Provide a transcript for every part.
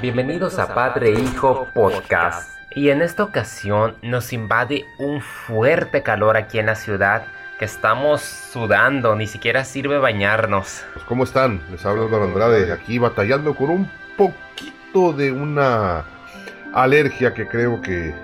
Bienvenidos a Padre Hijo Podcast. Y en esta ocasión nos invade un fuerte calor aquí en la ciudad que estamos sudando, ni siquiera sirve bañarnos. Pues, ¿Cómo están? Les habla Álvaro Andrade, aquí batallando con un poquito de una alergia que creo que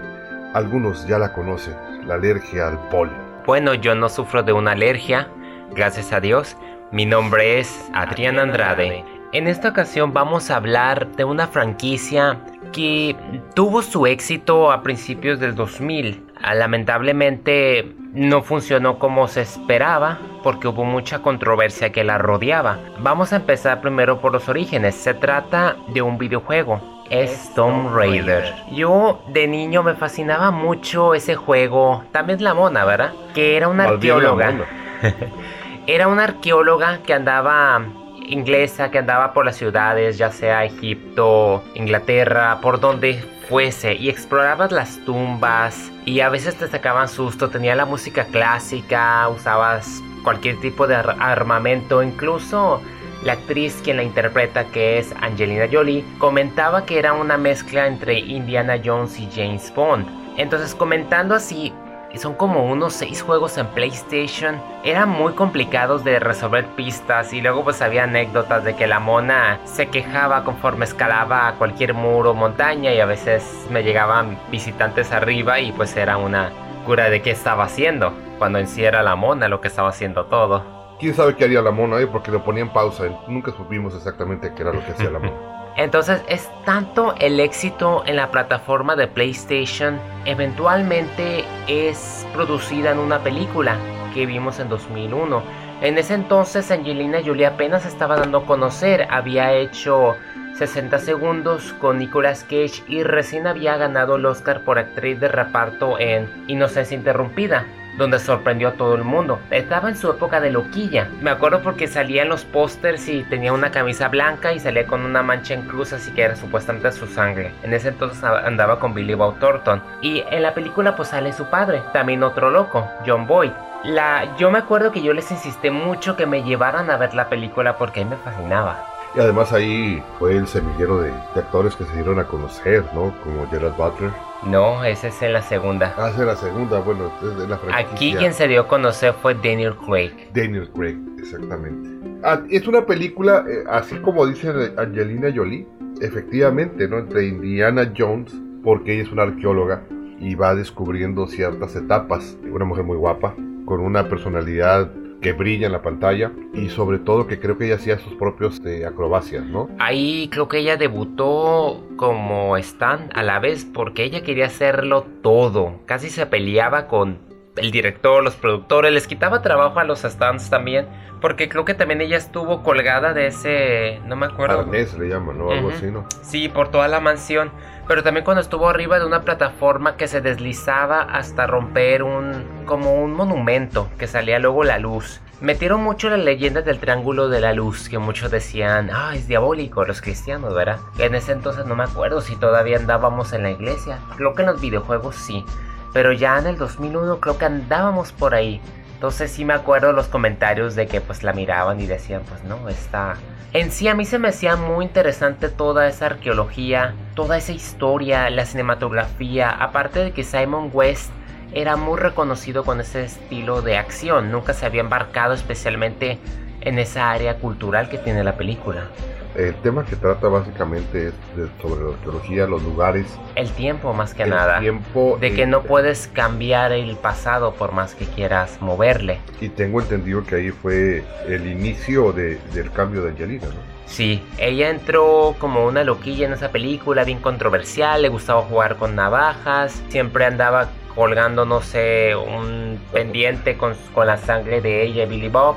algunos ya la conocen, la alergia al polen. Bueno, yo no sufro de una alergia, gracias a Dios. Mi nombre es Adrián Andrade. En esta ocasión vamos a hablar de una franquicia que tuvo su éxito a principios del 2000. Ah, Lamentablemente no funcionó como se esperaba porque hubo mucha controversia que la rodeaba. Vamos a empezar primero por los orígenes. Se trata de un videojuego. Es Tomb Raider. Yo de niño me fascinaba mucho ese juego. También la mona, ¿verdad? Que era una arqueóloga. Era una arqueóloga que andaba inglesa, que andaba por las ciudades, ya sea Egipto, Inglaterra, por donde fuese, y explorabas las tumbas y a veces te sacaban susto, tenía la música clásica, usabas cualquier tipo de ar- armamento, incluso la actriz quien la interpreta, que es Angelina Jolie, comentaba que era una mezcla entre Indiana Jones y James Bond. Entonces comentando así, son como unos seis juegos en PlayStation. Eran muy complicados de resolver pistas y luego pues había anécdotas de que la mona se quejaba conforme escalaba a cualquier muro o montaña y a veces me llegaban visitantes arriba y pues era una cura de qué estaba haciendo. Cuando en sí era la mona lo que estaba haciendo todo. ¿Quién sabe qué haría la mona ahí? Porque lo ponía en pausa. Nunca supimos exactamente qué era lo que hacía la mona. Entonces es tanto el éxito en la plataforma de PlayStation, eventualmente es producida en una película que vimos en 2001. En ese entonces Angelina Jolie apenas estaba dando a conocer, había hecho 60 segundos con Nicolas Cage y recién había ganado el Oscar por actriz de reparto en Inocencia Interrumpida donde sorprendió a todo el mundo. Estaba en su época de loquilla. Me acuerdo porque salía en los pósters y tenía una camisa blanca y salía con una mancha en cruz, así que era supuestamente su sangre. En ese entonces andaba con Billy Bob Thornton. Y en la película pues sale su padre, también otro loco, John Boyd. La, yo me acuerdo que yo les insistí mucho que me llevaran a ver la película porque me fascinaba. Y además ahí fue el semillero de, de actores que se dieron a conocer, ¿no? Como Gerard Butler. No, esa es en la segunda. Ah, esa es la segunda, bueno, es de la franquicia. Aquí quien se dio a conocer fue Daniel Craig. Daniel Craig, exactamente. Ah, es una película, eh, así como dice Angelina Jolie, efectivamente, ¿no? Entre Indiana Jones, porque ella es una arqueóloga y va descubriendo ciertas etapas. Una mujer muy guapa, con una personalidad que brilla en la pantalla y sobre todo que creo que ella hacía sus propios eh, acrobacias, ¿no? Ahí creo que ella debutó como Stan a la vez porque ella quería hacerlo todo. Casi se peleaba con el director, los productores, les quitaba trabajo a los stands también. Porque creo que también ella estuvo colgada de ese. No me acuerdo. Arnés le llaman, ¿no? Algo así, ¿no? Sí, por toda la mansión. Pero también cuando estuvo arriba de una plataforma que se deslizaba hasta romper un. como un monumento que salía luego la luz. Metieron mucho la leyenda del Triángulo de la Luz, que muchos decían, ah, es diabólico, los cristianos, ¿verdad? En ese entonces no me acuerdo si todavía andábamos en la iglesia. Creo que en los videojuegos sí. Pero ya en el 2001 creo que andábamos por ahí. Entonces sí me acuerdo los comentarios de que pues la miraban y decían, pues no, está... En sí a mí se me hacía muy interesante toda esa arqueología, toda esa historia, la cinematografía, aparte de que Simon West era muy reconocido con ese estilo de acción, nunca se había embarcado especialmente en esa área cultural que tiene la película. El tema que trata básicamente es de- sobre la arqueología, los lugares, El tiempo más que el nada. tiempo. De que eh, no puedes cambiar el pasado por más que quieras moverle. Y tengo entendido que ahí fue el inicio de- del cambio de Angelina, ¿no? Sí, ella entró como una loquilla en esa película, bien controversial, le gustaba jugar con navajas, siempre andaba colgando, no sé, un pendiente con, con la sangre de ella y Billy Bob.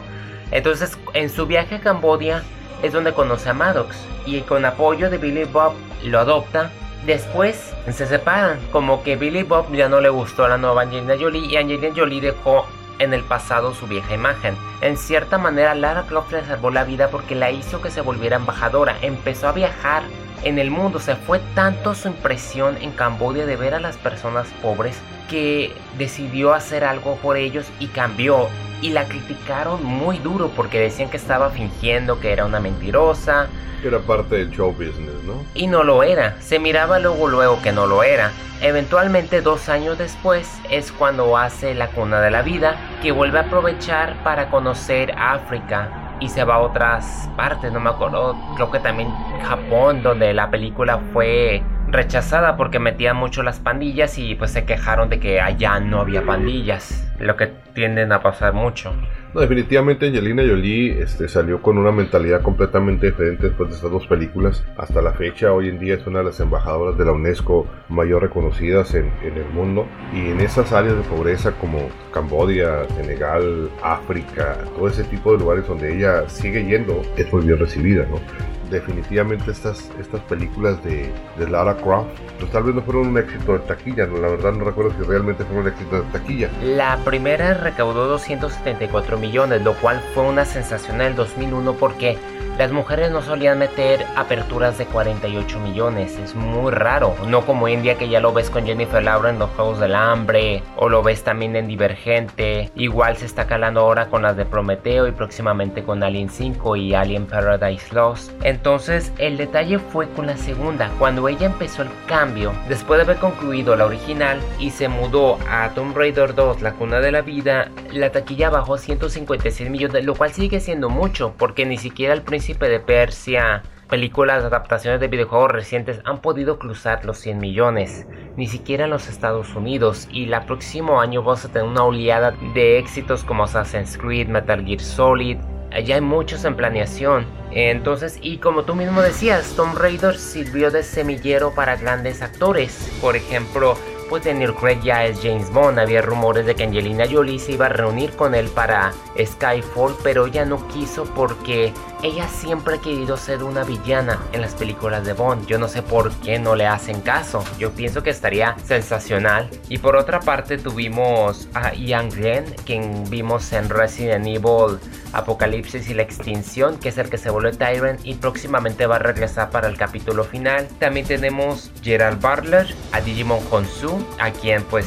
Entonces, en su viaje a Cambodia es donde conoce a Maddox y con apoyo de Billy Bob lo adopta. Después se separan, como que Billy Bob ya no le gustó a la nueva Angelina Jolie y Angelina Jolie dejó en el pasado su vieja imagen. En cierta manera, Lara Croft le salvó la vida porque la hizo que se volviera embajadora. Empezó a viajar en el mundo. Se fue tanto su impresión en Camboya de ver a las personas pobres que decidió hacer algo por ellos y cambió. Y la criticaron muy duro porque decían que estaba fingiendo que era una mentirosa. Era parte del show business, ¿no? Y no lo era, se miraba luego luego que no lo era. Eventualmente dos años después es cuando hace La Cuna de la Vida, que vuelve a aprovechar para conocer África y se va a otras partes, no me acuerdo, creo que también Japón, donde la película fue rechazada porque metían mucho las pandillas y pues se quejaron de que allá no había pandillas, lo que tienden a pasar mucho. Definitivamente Angelina Jolie este, salió con una mentalidad completamente diferente después de estas dos películas. Hasta la fecha, hoy en día es una de las embajadoras de la UNESCO mayor reconocidas en, en el mundo. Y en esas áreas de pobreza como Cambodia, Senegal, África, todo ese tipo de lugares donde ella sigue yendo, es muy bien recibida, ¿no? Definitivamente estas, estas películas de, de, Lara Croft, pues tal vez no fueron un éxito de taquilla, la verdad no recuerdo si realmente fueron un éxito de taquilla. La primera recaudó 274 millones, lo cual fue una sensación en el 2001 porque las mujeres no solían meter aperturas de 48 millones, es muy raro, no como hoy en día que ya lo ves con Jennifer Lawrence en los Juegos del Hambre, o lo ves también en Divergente, igual se está calando ahora con las de Prometeo y próximamente con Alien 5 y Alien Paradise Lost. Entonces el detalle fue con la segunda, cuando ella empezó el cambio, después de haber concluido la original y se mudó a Tomb Raider 2, La Cuna de la Vida, la taquilla bajó 156 millones, lo cual sigue siendo mucho, porque ni siquiera al principio de Persia, películas, adaptaciones de videojuegos recientes han podido cruzar los 100 millones, ni siquiera en los Estados Unidos, y el próximo año vamos a tener una oleada de éxitos como Assassin's Creed, Metal Gear Solid, ya hay muchos en planeación. Entonces, y como tú mismo decías, Tomb Raider sirvió de semillero para grandes actores. Por ejemplo, pues Daniel Craig ya es James Bond. Había rumores de que Angelina Jolie se iba a reunir con él para Skyfall, pero ella no quiso porque ella siempre ha querido ser una villana en las películas de Bond. Yo no sé por qué no le hacen caso. Yo pienso que estaría sensacional. Y por otra parte tuvimos a Ian Glenn, quien vimos en Resident Evil Apocalipsis y la Extinción, que es el que se vuelve Tyrant y próximamente va a regresar para el capítulo final. También tenemos Gerald Butler, a Digimon Honsu, a quien pues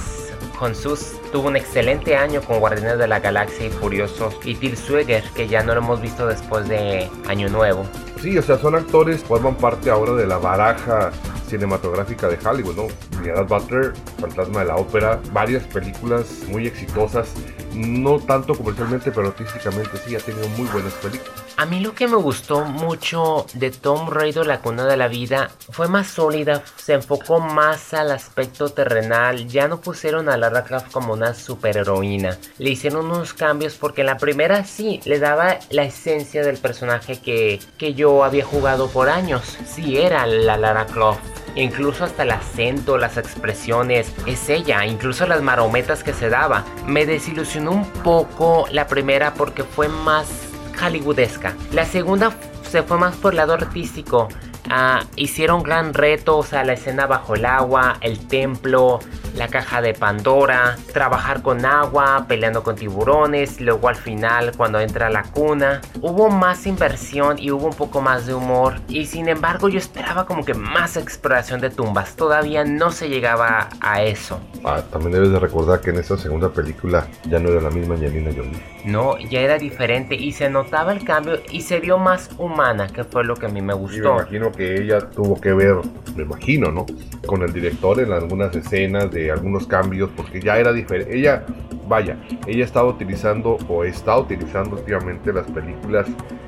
Honsus tuvo un excelente año con Guardianes de la Galaxia y Furiosos y Till Swigger, que ya no lo hemos visto después de Año Nuevo. Sí, o sea, son actores, forman parte ahora de la baraja cinematográfica de Hollywood, ¿no? Gerald Butler, Fantasma de la Ópera, varias películas muy exitosas, no tanto comercialmente, pero artísticamente sí, ha tenido muy buenas películas. A mí lo que me gustó mucho de Tom Raider, La Cuna de la Vida, fue más sólida, se enfocó más al aspecto terrenal, ya no pusieron a Lara Croft como una superheroína, le hicieron unos cambios porque la primera sí, le daba la esencia del personaje que, que yo había jugado por años, sí era la Lara Croft. Incluso hasta el acento, las expresiones, es ella, incluso las marometas que se daba. Me desilusionó un poco la primera porque fue más hollywoodesca. La segunda se fue más por el lado artístico. Ah, hicieron gran reto, o sea, la escena bajo el agua, el templo, la caja de Pandora, trabajar con agua, peleando con tiburones, luego al final cuando entra a la cuna. Hubo más inversión y hubo un poco más de humor y sin embargo yo esperaba como que más exploración de tumbas. Todavía no se llegaba a eso. Ah, también debes de recordar que en esa segunda película ya no era la misma Angelina Jolie. No, ya era diferente y se notaba el cambio y se vio más humana, que fue lo que a mí me gustó. me imagino que ella tuvo que ver, me imagino, ¿no? Con el director en algunas escenas de algunos cambios, porque ya era diferente. Ella, vaya, ella estaba utilizando o está utilizando últimamente las películas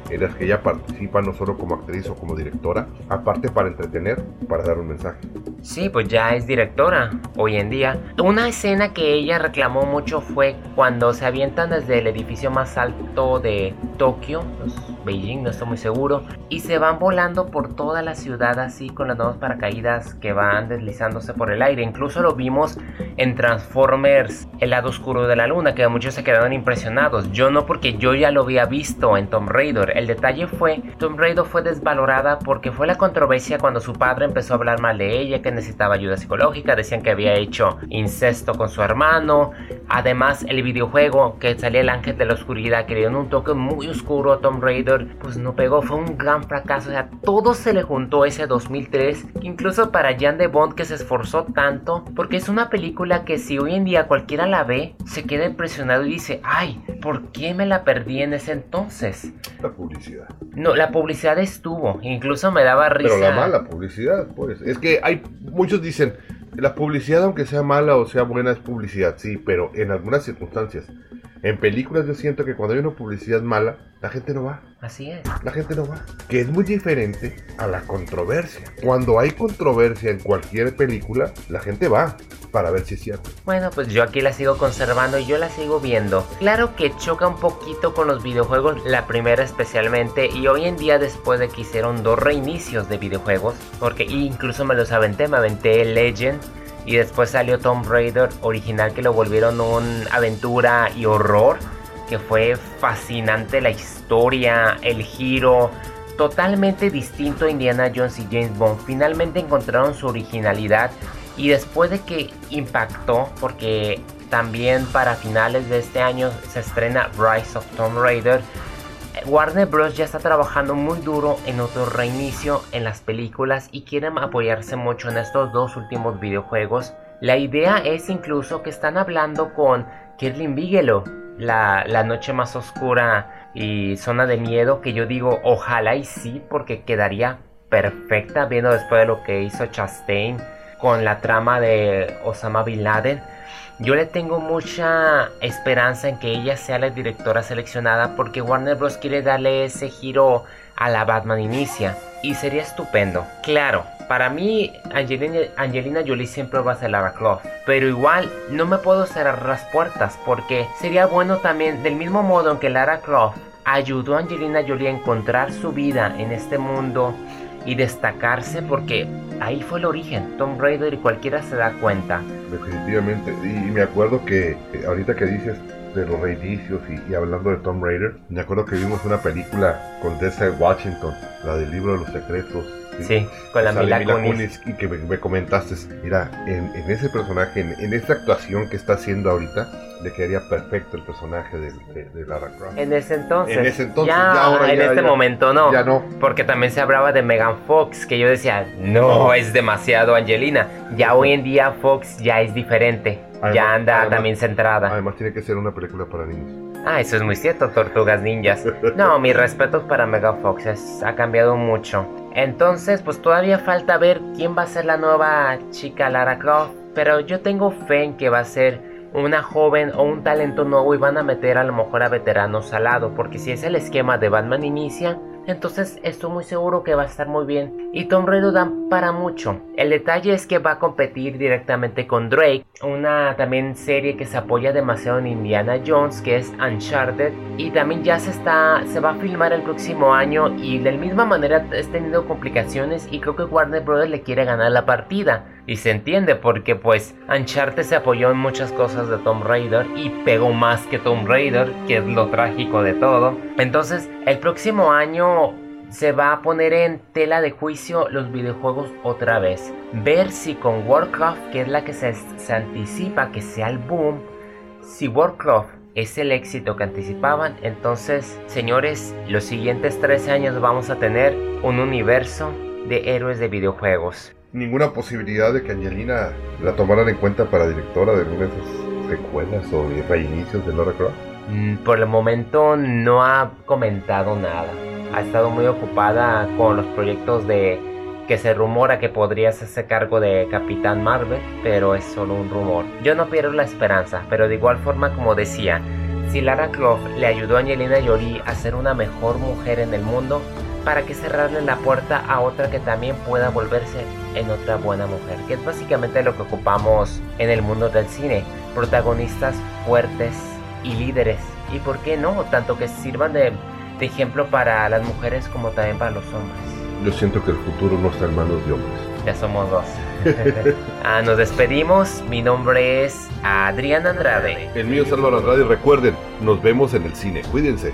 en las que ella participa no solo como actriz o como directora, aparte para entretener, para dar un mensaje. Sí, pues ya es directora hoy en día. Una escena que ella reclamó mucho fue cuando se avientan desde el edificio más alto de Tokio, pues, Beijing, no estoy muy seguro, y se van volando por toda la ciudad así con las nuevas paracaídas que van deslizándose por el aire. Incluso lo vimos en Transformers, el lado oscuro de la luna, que muchos se quedaron impresionados. Yo no porque yo ya lo había visto en Tomb Raider. El detalle fue, Tomb Raider fue desvalorada porque fue la controversia cuando su padre empezó a hablar mal de ella, que necesitaba ayuda psicológica, decían que había hecho incesto con su hermano. Además, el videojuego que salía el ángel de la oscuridad, que dio un toque muy oscuro a Tomb Raider, pues no pegó, fue un gran fracaso. O sea, todo se le juntó ese 2003, incluso para Jan de Bond que se esforzó tanto, porque es una película que si hoy en día cualquiera la ve, se se queda impresionado y dice, ay, ¿por qué me la perdí en ese entonces? La publicidad. No, la publicidad estuvo, incluso me daba risa. Pero la mala publicidad, pues. Es que hay, muchos dicen, la publicidad, aunque sea mala o sea buena, es publicidad, sí, pero en algunas circunstancias. En películas yo siento que cuando hay una publicidad mala, la gente no va. Así es. La gente no va. Que es muy diferente a la controversia. Cuando hay controversia en cualquier película, la gente va para ver si es cierto. Bueno, pues yo aquí la sigo conservando y yo la sigo viendo. Claro que choca un poquito con los videojuegos, la primera especialmente, y hoy en día después de que hicieron dos reinicios de videojuegos, porque incluso me los aventé, me aventé Legend y después salió Tomb Raider original que lo volvieron un aventura y horror. Que fue fascinante la historia, el giro. Totalmente distinto a Indiana Jones y James Bond. Finalmente encontraron su originalidad. Y después de que impactó, porque también para finales de este año se estrena Rise of Tomb Raider Warner Bros. ya está trabajando muy duro en otro reinicio en las películas y quieren apoyarse mucho en estos dos últimos videojuegos. La idea es incluso que están hablando con Kirlin Bigelow, la, la noche más oscura y zona de miedo, que yo digo ojalá y sí, porque quedaría perfecta viendo después de lo que hizo Chastain con la trama de Osama Bin Laden. Yo le tengo mucha esperanza en que ella sea la directora seleccionada porque Warner Bros. quiere darle ese giro a la Batman Inicia y sería estupendo. Claro, para mí Angelina, Jolie siempre va a ser Lara Croft, pero igual no me puedo cerrar las puertas porque sería bueno también del mismo modo en que Lara Croft ayudó a Angelina Jolie a encontrar su vida en este mundo y destacarse porque ahí fue el origen. Tomb Raider y cualquiera se da cuenta. Definitivamente. Y me acuerdo que eh, ahorita que dices de los reinicios y, hablando de Tomb Raider, me acuerdo que vimos una película con Denzel Washington, la del libro de los secretos. Sí, con la Mila, Kunis. Y que me, comentaste, mira, en, ese personaje, en, en esta actuación que está haciendo ahorita, le quedaría perfecto el personaje de, Lara Croft. En ese entonces. En ese entonces. Ya, en este momento no. Ya no. Porque también se hablaba de Megan Fox, que yo decía, no, es demasiado Angelina. Ya hoy en día Fox ya es diferente. ya anda también centrada. Además tiene que ser una película para niños. Ah, eso es muy cierto, Tortugas Ninjas. No, mis respetos para Megan Fox, ha cambiado mucho. Entonces, pues todavía falta ver quién va a ser la nueva chica Lara Croft. Pero yo tengo fe en que va a ser una joven o un talento nuevo y van a meter a lo mejor a veteranos al lado, porque si es el esquema de Batman inicia, entonces estoy muy seguro que va a estar muy bien. Y Tom Raider da para mucho. El detalle es que va a competir directamente con Drake, una también serie que se apoya demasiado en Indiana Jones, que es Uncharted. Y también ya se está, se va a filmar el próximo año y de la misma manera está teniendo complicaciones y creo que Warner Brothers le quiere ganar la partida. Y se entiende porque pues Uncharted se apoyó en muchas cosas de Tomb Raider y pegó más que Tomb Raider, que es lo trágico de todo. Entonces el próximo año se va a poner en tela de juicio los videojuegos otra vez. Ver si con Warcraft, que es la que se, se anticipa que sea el boom, si Warcraft es el éxito que anticipaban, entonces señores, los siguientes 13 años vamos a tener un universo de héroes de videojuegos ninguna posibilidad de que Angelina la tomaran en cuenta para directora de alguna de esas secuelas o reinicios de Laura Croft? Mm, por el momento no ha comentado nada. Ha estado muy ocupada con los proyectos de que se rumora que podría hacerse cargo de Capitán Marvel, pero es solo un rumor. Yo no pierdo la esperanza, pero de igual forma como decía, si Lara Croft le ayudó a Angelina Jolie a ser una mejor mujer en el mundo, para que cerrarle la puerta a otra que también pueda volverse en otra buena mujer, que es básicamente lo que ocupamos en el mundo del cine, protagonistas fuertes y líderes, y por qué no, tanto que sirvan de, ejemplo para las mujeres como también para los hombres. Yo siento que el futuro no está en manos de hombres. Ya somos dos. ah, nos despedimos. Mi nombre es Adrián Andrade. El mío es Álvaro Andrade. Recuerden, nos vemos en el cine. Cuídense.